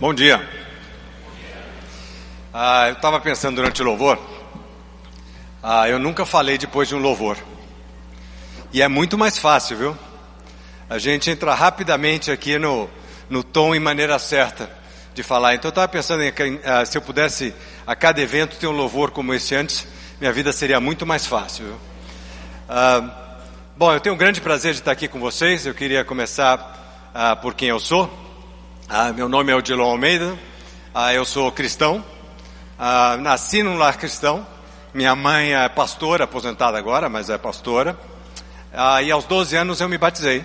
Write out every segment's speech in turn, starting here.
Bom dia. Ah, eu estava pensando durante o louvor. Ah, eu nunca falei depois de um louvor. E é muito mais fácil, viu? A gente entra rapidamente aqui no, no tom e maneira certa de falar. Então eu estava pensando em ah, se eu pudesse a cada evento ter um louvor como esse antes, minha vida seria muito mais fácil. Viu? Ah, bom, eu tenho um grande prazer de estar aqui com vocês. Eu queria começar ah, por quem eu sou. Ah, meu nome é Odilon Almeida, ah, eu sou cristão, ah, nasci num lar cristão, minha mãe é pastora, aposentada agora, mas é pastora, ah, e aos 12 anos eu me batizei,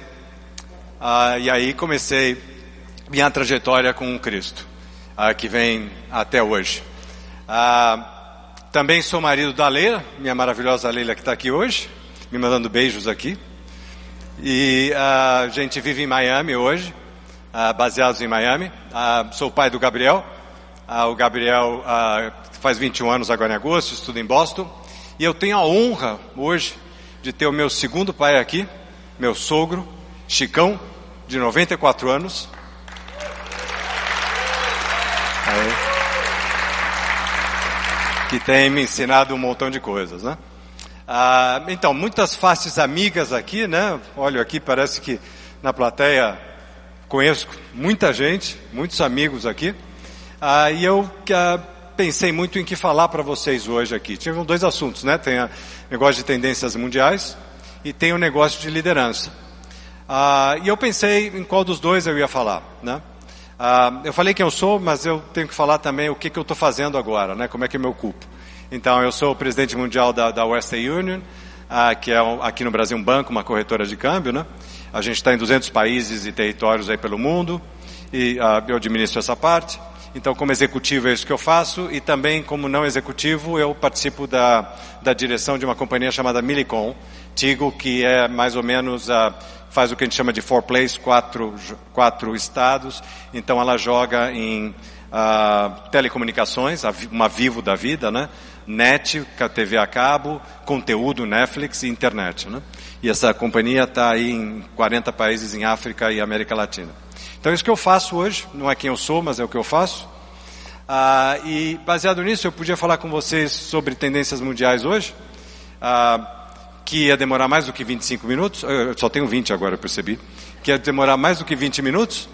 ah, e aí comecei minha trajetória com Cristo, ah, que vem até hoje. também sou marido da Leila, minha maravilhosa Leila que está aqui hoje, me mandando beijos aqui, e a gente vive em Miami hoje, uh, baseados em Miami. Uh, sou pai do Gabriel. Uh, o Gabriel faz 21 anos agora em agosto, estuda em Boston. E eu tenho a honra hoje de ter o meu segundo pai aqui, meu sogro, Chicão, de 94 anos. Que tem me ensinado um montão de coisas, né? Ah, então, muitas faces amigas aqui, né? Olha aqui, parece que na plateia Conheço muita gente, muitos amigos aqui, ah, e eu ah, pensei muito em que falar para vocês hoje aqui. Tinha dois assuntos, né? Tem o negócio de tendências mundiais e tem o negócio de liderança. Ah, e eu pensei em qual dos dois eu ia falar, né? Ah, eu falei quem eu sou, mas eu tenho que falar também o que, que eu estou fazendo agora, né? Como é que eu me ocupo. Então, eu sou o presidente mundial da, da Western Union, ah, que é aqui no Brasil um banco, uma corretora de câmbio, né? A gente está em 200 países e territórios aí pelo mundo e uh, eu administro essa parte. Então, como executivo é isso que eu faço e também como não executivo eu participo da, da direção de uma companhia chamada Milicom, Tigo, que é mais ou menos uh, faz o que a gente chama de four plays, quatro, quatro estados. Então, ela joga em uh, telecomunicações, uma vivo da vida, né? Net, TV a cabo, conteúdo, Netflix e internet, né? E essa companhia está aí em 40 países em África e América Latina. Então, isso que eu faço hoje, não é quem eu sou, mas é o que eu faço. Ah, e baseado nisso, eu podia falar com vocês sobre tendências mundiais hoje, ah, que ia demorar mais do que 25 minutos. Eu só tenho 20 agora, eu percebi. Que ia demorar mais do que 20 minutos.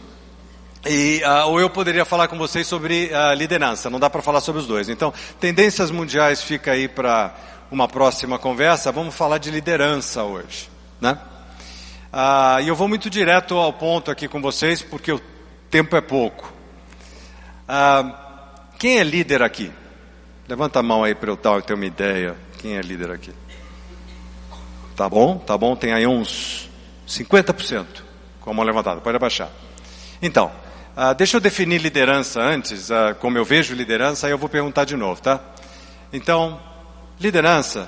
E, uh, ou eu poderia falar com vocês sobre uh, liderança, não dá para falar sobre os dois. Então, tendências mundiais fica aí para uma próxima conversa, vamos falar de liderança hoje, né? Ah, e eu vou muito direto ao ponto aqui com vocês, porque o tempo é pouco. Quem é líder aqui? Levanta a mão aí para eu ter uma ideia. Quem é líder aqui? Tá bom? Tá bom? Tem aí uns 50% com a mão levantada. Pode abaixar. Então, ah, deixa eu definir liderança antes, ah, como eu vejo liderança, aí eu vou perguntar de novo, tá? Então, Liderança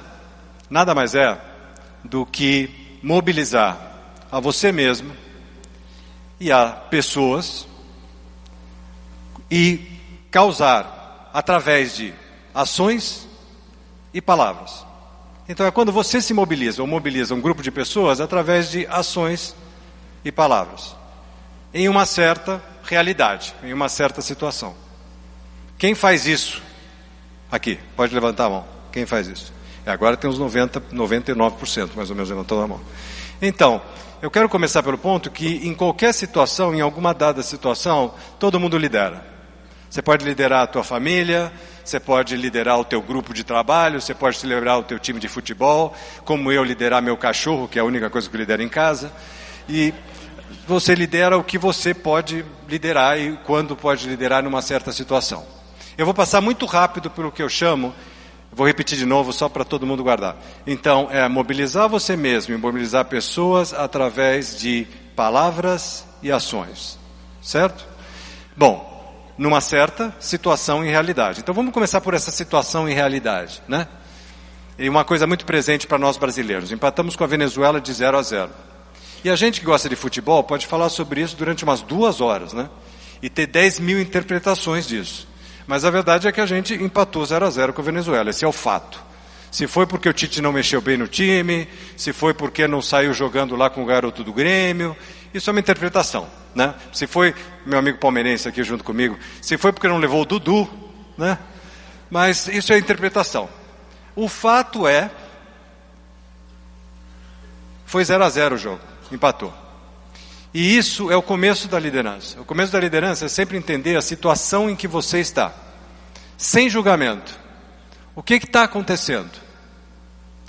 nada mais é do que mobilizar a você mesmo e a pessoas e causar através de ações e palavras. Então é quando você se mobiliza ou mobiliza um grupo de pessoas através de ações e palavras em uma certa realidade, em uma certa situação. Quem faz isso aqui? Pode levantar a mão. Quem faz isso? Agora tem uns 90, 99% mais ou menos levantando a mão. Então, eu quero começar pelo ponto que em qualquer situação, em alguma dada situação, todo mundo lidera. Você pode liderar a tua família, você pode liderar o teu grupo de trabalho, você pode liderar o teu time de futebol, como eu liderar meu cachorro, que é a única coisa que eu lidero em casa. E você lidera o que você pode liderar e quando pode liderar numa certa situação. Eu vou passar muito rápido pelo que eu chamo Vou repetir de novo só para todo mundo guardar. Então, é mobilizar você mesmo mobilizar pessoas através de palavras e ações. Certo? Bom, numa certa situação e realidade. Então vamos começar por essa situação e realidade, né? E uma coisa muito presente para nós brasileiros. Empatamos com a Venezuela de 0 a 0. E a gente que gosta de futebol pode falar sobre isso durante umas duas horas, né? E ter 10 mil interpretações disso. Mas a verdade é que a gente empatou 0 a 0 com a Venezuela, esse é o fato. Se foi porque o Tite não mexeu bem no time, se foi porque não saiu jogando lá com o garoto do Grêmio, isso é uma interpretação, né? Se foi meu amigo palmeirense aqui junto comigo, se foi porque não levou o Dudu, né? Mas isso é interpretação. O fato é foi 0 a 0 o jogo, empatou. E isso é o começo da liderança. O começo da liderança é sempre entender a situação em que você está, sem julgamento. O que está acontecendo?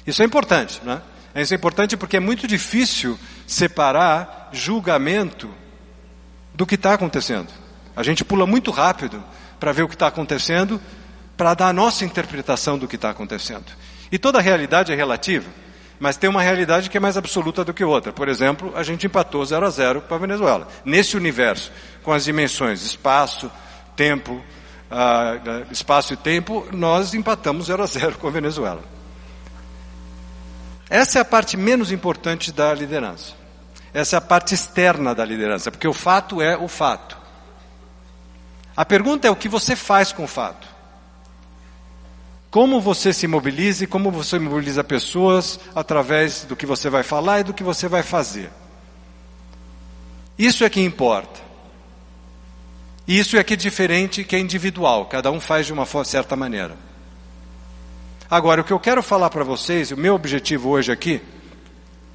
Isso é importante, né? Isso é importante porque é muito difícil separar julgamento do que está acontecendo. A gente pula muito rápido para ver o que está acontecendo, para dar a nossa interpretação do que está acontecendo. E toda realidade é relativa. Mas tem uma realidade que é mais absoluta do que outra. Por exemplo, a gente empatou 0 a 0 para a Venezuela. Nesse universo, com as dimensões espaço, tempo, uh, espaço e tempo, nós empatamos 0 a 0 com a Venezuela. Essa é a parte menos importante da liderança. Essa é a parte externa da liderança, porque o fato é o fato. A pergunta é o que você faz com o fato. Como você se mobiliza e como você mobiliza pessoas através do que você vai falar e do que você vai fazer. Isso é que importa. Isso é que é diferente, que é individual, cada um faz de uma certa maneira. Agora, o que eu quero falar para vocês, o meu objetivo hoje aqui,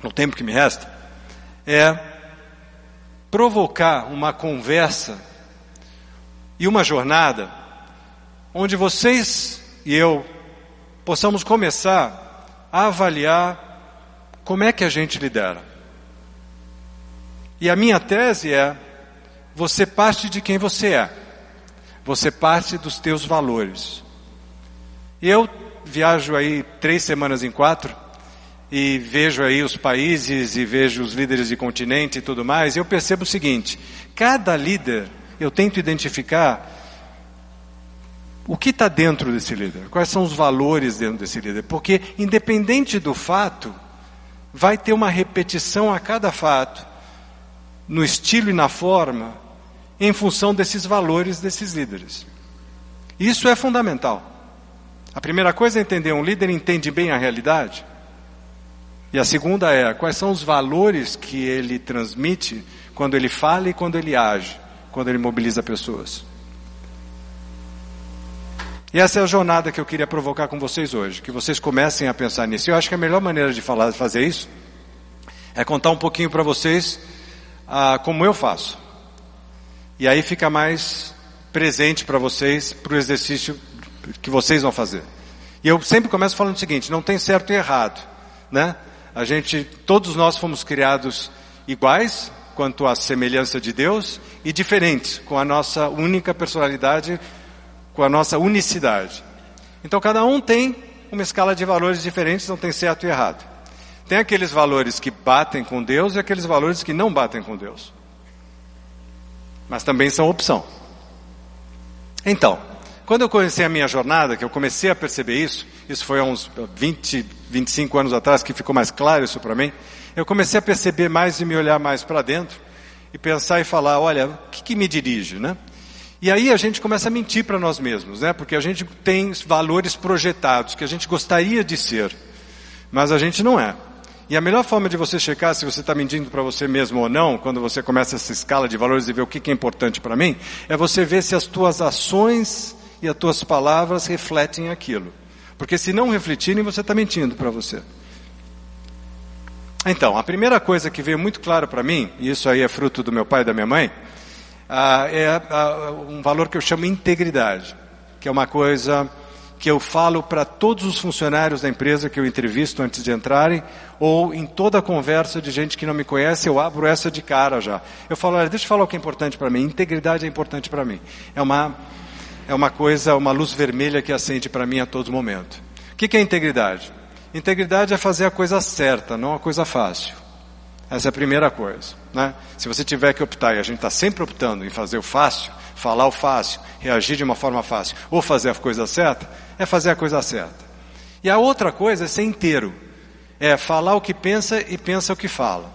no tempo que me resta, é provocar uma conversa e uma jornada onde vocês e eu possamos começar a avaliar como é que a gente lidera. E a minha tese é: você parte de quem você é, você parte dos teus valores. Eu viajo aí três semanas em quatro e vejo aí os países e vejo os líderes de continente e tudo mais, e eu percebo o seguinte: cada líder eu tento identificar o que está dentro desse líder? Quais são os valores dentro desse líder? Porque, independente do fato, vai ter uma repetição a cada fato, no estilo e na forma, em função desses valores desses líderes. Isso é fundamental. A primeira coisa é entender: um líder entende bem a realidade. E a segunda é: quais são os valores que ele transmite quando ele fala e quando ele age, quando ele mobiliza pessoas. E essa é a jornada que eu queria provocar com vocês hoje, que vocês comecem a pensar nisso. Eu acho que a melhor maneira de falar, fazer isso é contar um pouquinho para vocês ah, como eu faço. E aí fica mais presente para vocês, para o exercício que vocês vão fazer. E eu sempre começo falando o seguinte: não tem certo e errado, né? A gente, todos nós fomos criados iguais quanto à semelhança de Deus e diferentes com a nossa única personalidade com a nossa unicidade. Então cada um tem uma escala de valores diferentes, não tem certo e errado. Tem aqueles valores que batem com Deus e aqueles valores que não batem com Deus. Mas também são opção. Então, quando eu comecei a minha jornada, que eu comecei a perceber isso, isso foi há uns 20, 25 anos atrás que ficou mais claro isso para mim, eu comecei a perceber mais e me olhar mais para dentro e pensar e falar, olha, o que, que me dirige, né? E aí a gente começa a mentir para nós mesmos, né? Porque a gente tem valores projetados que a gente gostaria de ser, mas a gente não é. E a melhor forma de você checar se você está mentindo para você mesmo ou não, quando você começa essa escala de valores e ver o que é importante para mim, é você ver se as tuas ações e as tuas palavras refletem aquilo. Porque se não refletirem, você está mentindo para você. Então, a primeira coisa que veio muito claro para mim, e isso aí é fruto do meu pai e da minha mãe, ah, é ah, um valor que eu chamo integridade, que é uma coisa que eu falo para todos os funcionários da empresa que eu entrevisto antes de entrarem, ou em toda conversa de gente que não me conhece, eu abro essa de cara já. Eu falo, olha, deixa eu falar o que é importante para mim. Integridade é importante para mim. É uma, é uma coisa, uma luz vermelha que acende para mim a todo momento. O que é integridade? Integridade é fazer a coisa certa, não a coisa fácil. Essa é a primeira coisa. Né? Se você tiver que optar, e a gente está sempre optando em fazer o fácil, falar o fácil, reagir de uma forma fácil, ou fazer a coisa certa, é fazer a coisa certa. E a outra coisa é ser inteiro. É falar o que pensa e pensa o que fala.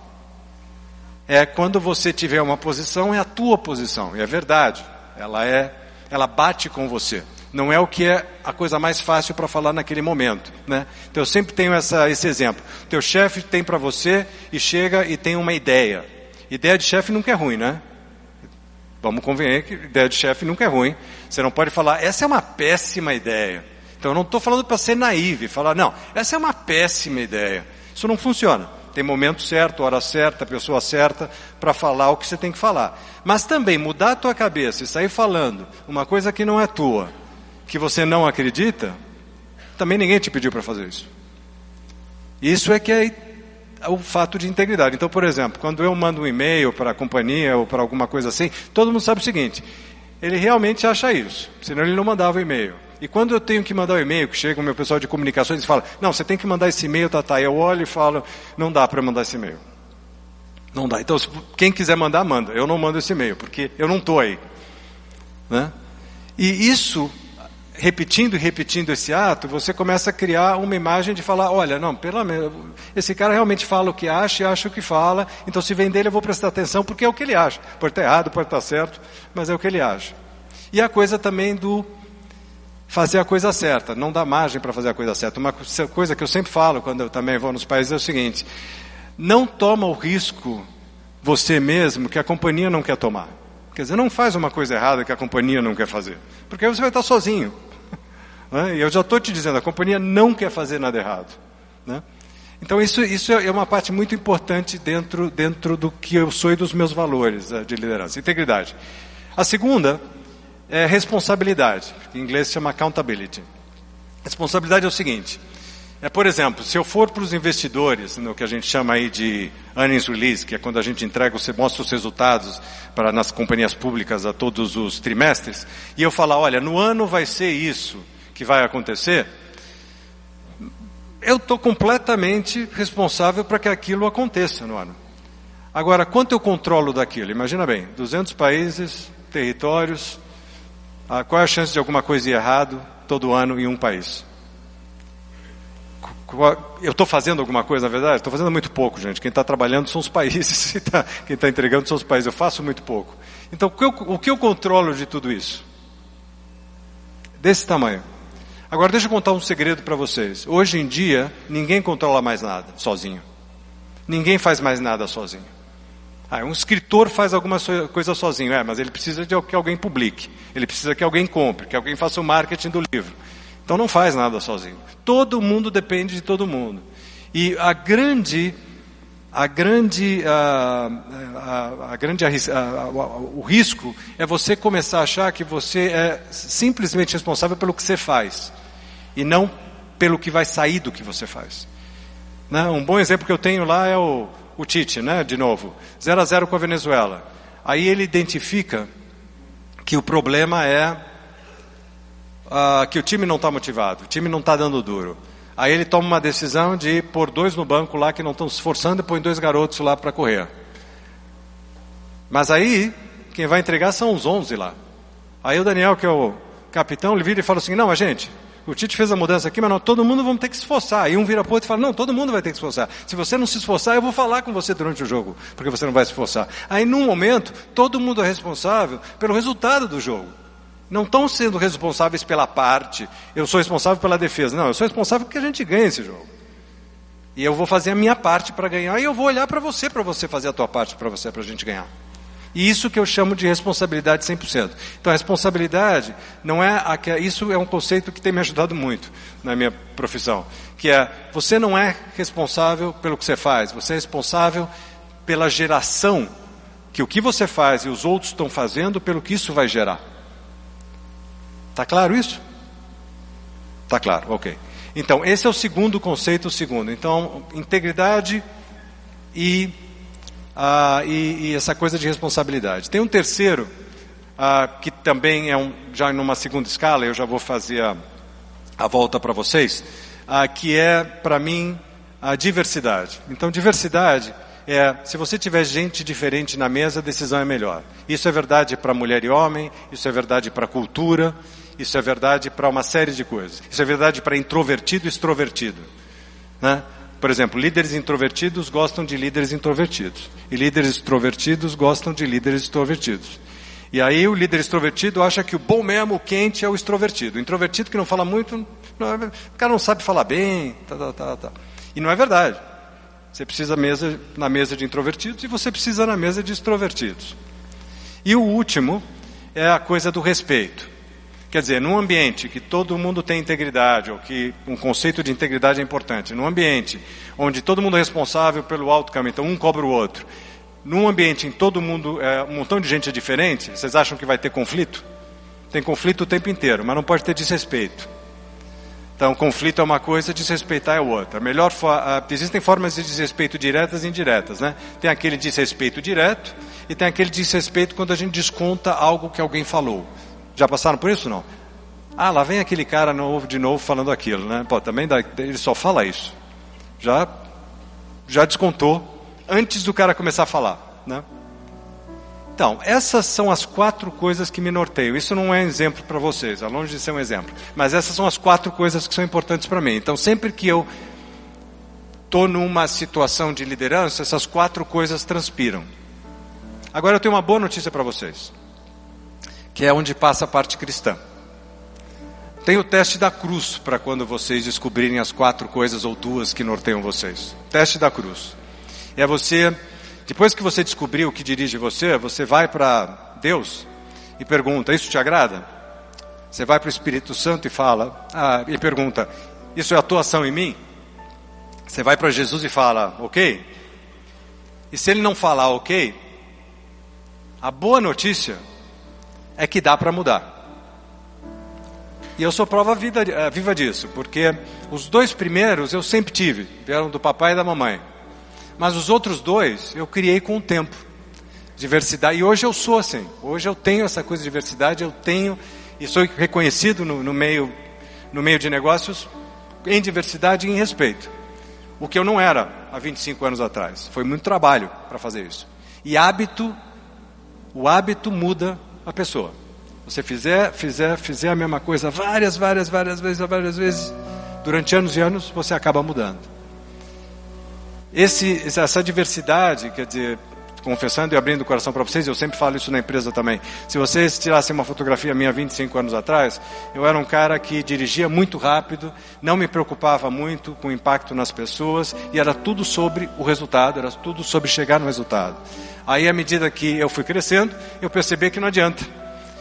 É quando você tiver uma posição, é a tua posição, e é verdade. Ela é, ela bate com você não é o que é a coisa mais fácil para falar naquele momento, né? Então eu sempre tenho essa, esse exemplo. Teu chefe tem para você e chega e tem uma ideia. Ideia de chefe nunca é ruim, né? Vamos convencer que ideia de chefe nunca é ruim. Você não pode falar, essa é uma péssima ideia. Então eu não estou falando para ser naive, falar, não, essa é uma péssima ideia. Isso não funciona. Tem momento certo, hora certa, pessoa certa para falar o que você tem que falar. Mas também mudar a tua cabeça e sair falando uma coisa que não é tua, que você não acredita, também ninguém te pediu para fazer isso. Isso é que é o fato de integridade. Então, por exemplo, quando eu mando um e-mail para a companhia ou para alguma coisa assim, todo mundo sabe o seguinte: ele realmente acha isso, senão ele não mandava o e-mail. E quando eu tenho que mandar o e-mail, que chega o meu pessoal de comunicações e fala, não, você tem que mandar esse e-mail, tá, tá. Eu olho e falo, não dá para mandar esse e-mail. Não dá. Então, quem quiser mandar, manda. Eu não mando esse e-mail, porque eu não estou aí. Né? E isso repetindo e repetindo esse ato, você começa a criar uma imagem de falar, olha, não, pelo menos, esse cara realmente fala o que acha e acha o que fala, então se vem dele eu vou prestar atenção porque é o que ele acha. Pode estar errado, pode estar certo, mas é o que ele acha. E a coisa também do fazer a coisa certa, não dá margem para fazer a coisa certa. Uma coisa que eu sempre falo quando eu também vou nos países é o seguinte, não toma o risco você mesmo que a companhia não quer tomar. Quer dizer, não faz uma coisa errada que a companhia não quer fazer. Porque você vai estar sozinho. Né? E eu já estou te dizendo, a companhia não quer fazer nada errado. Né? Então isso, isso é uma parte muito importante dentro, dentro do que eu sou e dos meus valores eh, de liderança. Integridade. A segunda é responsabilidade, que em inglês se chama accountability. Responsabilidade é o seguinte, é, por exemplo, se eu for para os investidores, no que a gente chama aí de earnings release, que é quando a gente entrega, você mostra os resultados para nas companhias públicas a todos os trimestres, e eu falar, olha, no ano vai ser isso, que vai acontecer, eu estou completamente responsável para que aquilo aconteça no ano. Agora, quanto eu controlo daquilo? Imagina bem, 200 países, territórios, ah, qual é a chance de alguma coisa ir errado todo ano em um país? Eu estou fazendo alguma coisa, na verdade? Estou fazendo muito pouco, gente. Quem está trabalhando são os países, quem está entregando são os países. Eu faço muito pouco. Então, o que eu controlo de tudo isso? Desse tamanho. Agora deixa eu contar um segredo para vocês. Hoje em dia, ninguém controla mais nada sozinho. Ninguém faz mais nada sozinho. Ah, um escritor faz alguma coisa sozinho, é, mas ele precisa de que alguém publique. Ele precisa que alguém compre, que alguém faça o marketing do livro. Então não faz nada sozinho. Todo mundo depende de todo mundo. E a grande a grande, a, a, a grande o risco é você começar a achar que você é simplesmente responsável pelo que você faz e não pelo que vai sair do que você faz. Né? Um bom exemplo que eu tenho lá é o, o Tite, né? de novo, 0 a 0 com a Venezuela. Aí ele identifica que o problema é uh, que o time não está motivado, o time não está dando duro. Aí ele toma uma decisão de pôr dois no banco lá que não estão se esforçando e põe dois garotos lá para correr. Mas aí, quem vai entregar são os 11 lá. Aí o Daniel, que é o capitão, ele vira e fala assim: Não, mas gente, o Tite fez a mudança aqui, mas não, todo mundo vai ter que se esforçar. Aí um vira para o outro e fala: Não, todo mundo vai ter que se esforçar. Se você não se esforçar, eu vou falar com você durante o jogo, porque você não vai se esforçar. Aí, num momento, todo mundo é responsável pelo resultado do jogo não estão sendo responsáveis pela parte, eu sou responsável pela defesa. Não, eu sou responsável porque a gente ganha esse jogo. E eu vou fazer a minha parte para ganhar, e eu vou olhar para você, para você fazer a tua parte para você, para a gente ganhar. E isso que eu chamo de responsabilidade 100%. Então, a responsabilidade não é a que isso é um conceito que tem me ajudado muito na minha profissão, que é você não é responsável pelo que você faz, você é responsável pela geração que o que você faz e os outros estão fazendo, pelo que isso vai gerar. Está claro isso? Está claro, ok. Então, esse é o segundo conceito, o segundo. Então, integridade e, uh, e, e, essa coisa de responsabilidade. Tem um terceiro, uh, que também é um, já numa segunda escala, eu já vou fazer a, a volta para vocês, uh, que é, para mim, a diversidade. Então, diversidade é, se você tiver gente diferente na mesa, a decisão é melhor. Isso é verdade para mulher e homem, isso é verdade para cultura, isso é verdade para uma série de coisas. Isso é verdade para introvertido e extrovertido. Né? Por exemplo, líderes introvertidos gostam de líderes introvertidos. E líderes extrovertidos gostam de líderes extrovertidos. E aí o líder extrovertido acha que o bom mesmo, o quente, é o extrovertido. O introvertido que não fala muito, não, o cara não sabe falar bem. Tá, tá, tá, tá. E não é verdade. Você precisa mesa, na mesa de introvertidos e você precisa na mesa de extrovertidos. E o último é a coisa do respeito. Quer dizer, num ambiente que todo mundo tem integridade, ou que um conceito de integridade é importante, num ambiente onde todo mundo é responsável pelo caminho, então um cobra o outro, num ambiente em todo mundo, é, um montão de gente é diferente, vocês acham que vai ter conflito? Tem conflito o tempo inteiro, mas não pode ter desrespeito. Então, conflito é uma coisa, desrespeitar é outra. Melhor existem formas de desrespeito diretas e indiretas, né? Tem aquele desrespeito direto e tem aquele desrespeito quando a gente desconta algo que alguém falou. Já passaram por isso não? Ah, lá vem aquele cara novo de novo falando aquilo, né? Pô, também dá, ele só fala isso. Já já descontou antes do cara começar a falar, né? Então, essas são as quatro coisas que me norteiam. Isso não é exemplo para vocês, é longe de ser um exemplo. Mas essas são as quatro coisas que são importantes para mim. Então, sempre que eu estou numa situação de liderança, essas quatro coisas transpiram. Agora eu tenho uma boa notícia para vocês, que é onde passa a parte cristã. Tem o teste da cruz para quando vocês descobrirem as quatro coisas ou duas que norteiam vocês. Teste da cruz. É você depois que você descobriu o que dirige você, você vai para Deus e pergunta: Isso te agrada? Você vai para o Espírito Santo e fala, ah, e pergunta: Isso é atuação em mim? Você vai para Jesus e fala: Ok? E se ele não falar ok, a boa notícia é que dá para mudar. E eu sou prova eh, viva disso, porque os dois primeiros eu sempre tive, vieram do papai e da mamãe. Mas os outros dois eu criei com o tempo. Diversidade. E hoje eu sou assim. Hoje eu tenho essa coisa de diversidade, eu tenho, e sou reconhecido no, no meio, no meio de negócios em diversidade e em respeito. O que eu não era há 25 anos atrás. Foi muito trabalho para fazer isso. E hábito, o hábito muda a pessoa. Você fizer, fizer, fizer a mesma coisa várias, várias, várias vezes, várias vezes, durante anos e anos, você acaba mudando. Esse, essa diversidade, quer dizer, confessando e abrindo o coração para vocês, eu sempre falo isso na empresa também. Se vocês tirassem uma fotografia minha 25 anos atrás, eu era um cara que dirigia muito rápido, não me preocupava muito com o impacto nas pessoas e era tudo sobre o resultado, era tudo sobre chegar no resultado. Aí, à medida que eu fui crescendo, eu percebi que não adianta.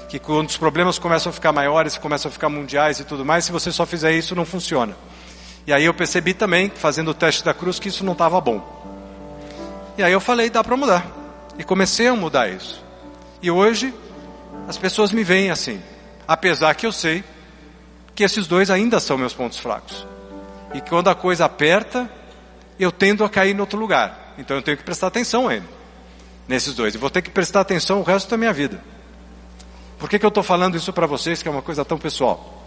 Que quando os problemas começam a ficar maiores, começam a ficar mundiais e tudo mais, se você só fizer isso, não funciona. E aí eu percebi também, fazendo o teste da cruz, que isso não estava bom. E aí eu falei, dá para mudar. E comecei a mudar isso. E hoje as pessoas me veem assim, apesar que eu sei que esses dois ainda são meus pontos fracos. E quando a coisa aperta, eu tendo a cair em outro lugar. Então eu tenho que prestar atenção a ele, nesses dois. E vou ter que prestar atenção o resto da minha vida. Por que, que eu estou falando isso para vocês, que é uma coisa tão pessoal?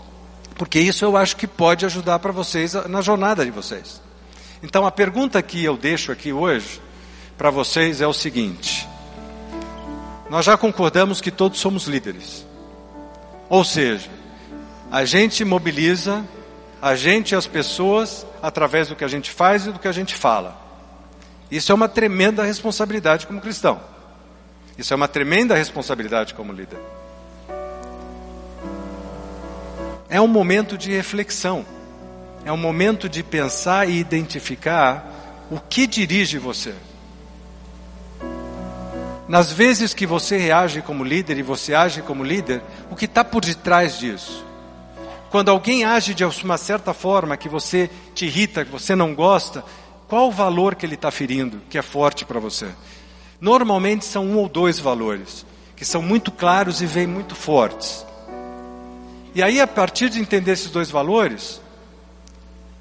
Porque isso eu acho que pode ajudar para vocês na jornada de vocês. Então a pergunta que eu deixo aqui hoje para vocês é o seguinte: nós já concordamos que todos somos líderes. Ou seja, a gente mobiliza a gente e as pessoas através do que a gente faz e do que a gente fala. Isso é uma tremenda responsabilidade como cristão. Isso é uma tremenda responsabilidade como líder. É um momento de reflexão. É um momento de pensar e identificar o que dirige você. Nas vezes que você reage como líder e você age como líder, o que está por detrás disso? Quando alguém age de uma certa forma que você te irrita, que você não gosta, qual o valor que ele está ferindo, que é forte para você? Normalmente são um ou dois valores, que são muito claros e vêm muito fortes. E aí, a partir de entender esses dois valores,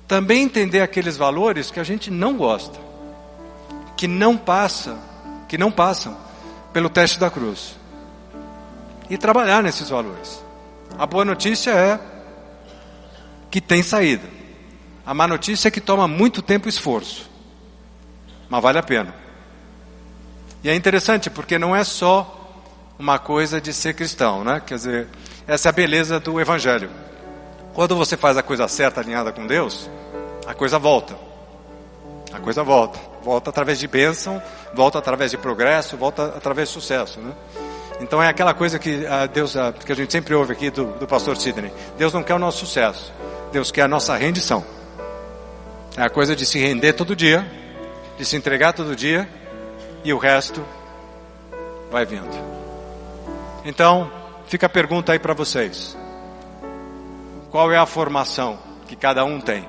também entender aqueles valores que a gente não gosta, que não passa, que não passam pelo teste da cruz. E trabalhar nesses valores. A boa notícia é que tem saída. A má notícia é que toma muito tempo e esforço. Mas vale a pena. E é interessante porque não é só uma coisa de ser cristão, né? Quer dizer, essa é a beleza do Evangelho. Quando você faz a coisa certa, alinhada com Deus, a coisa volta. A coisa volta. Volta através de bênção, volta através de progresso, volta através de sucesso, né? Então é aquela coisa que a Deus, a, que a gente sempre ouve aqui do, do pastor Sidney. Deus não quer o nosso sucesso. Deus quer a nossa rendição. É a coisa de se render todo dia de se entregar todo dia e o resto vai vindo. Então, fica a pergunta aí para vocês. Qual é a formação que cada um tem?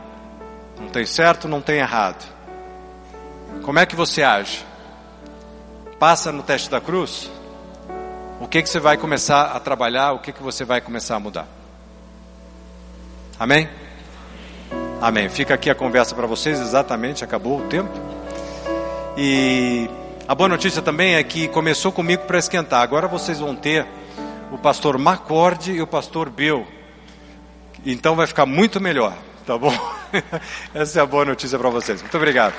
Não tem certo, não tem errado. Como é que você age? Passa no teste da cruz? O que que você vai começar a trabalhar? O que que você vai começar a mudar? Amém? Amém. Fica aqui a conversa para vocês, exatamente, acabou o tempo. E a boa notícia também é que começou comigo para esquentar. Agora vocês vão ter o pastor Macorde e o pastor Bill. Então vai ficar muito melhor, tá bom? Essa é a boa notícia para vocês. Muito obrigado.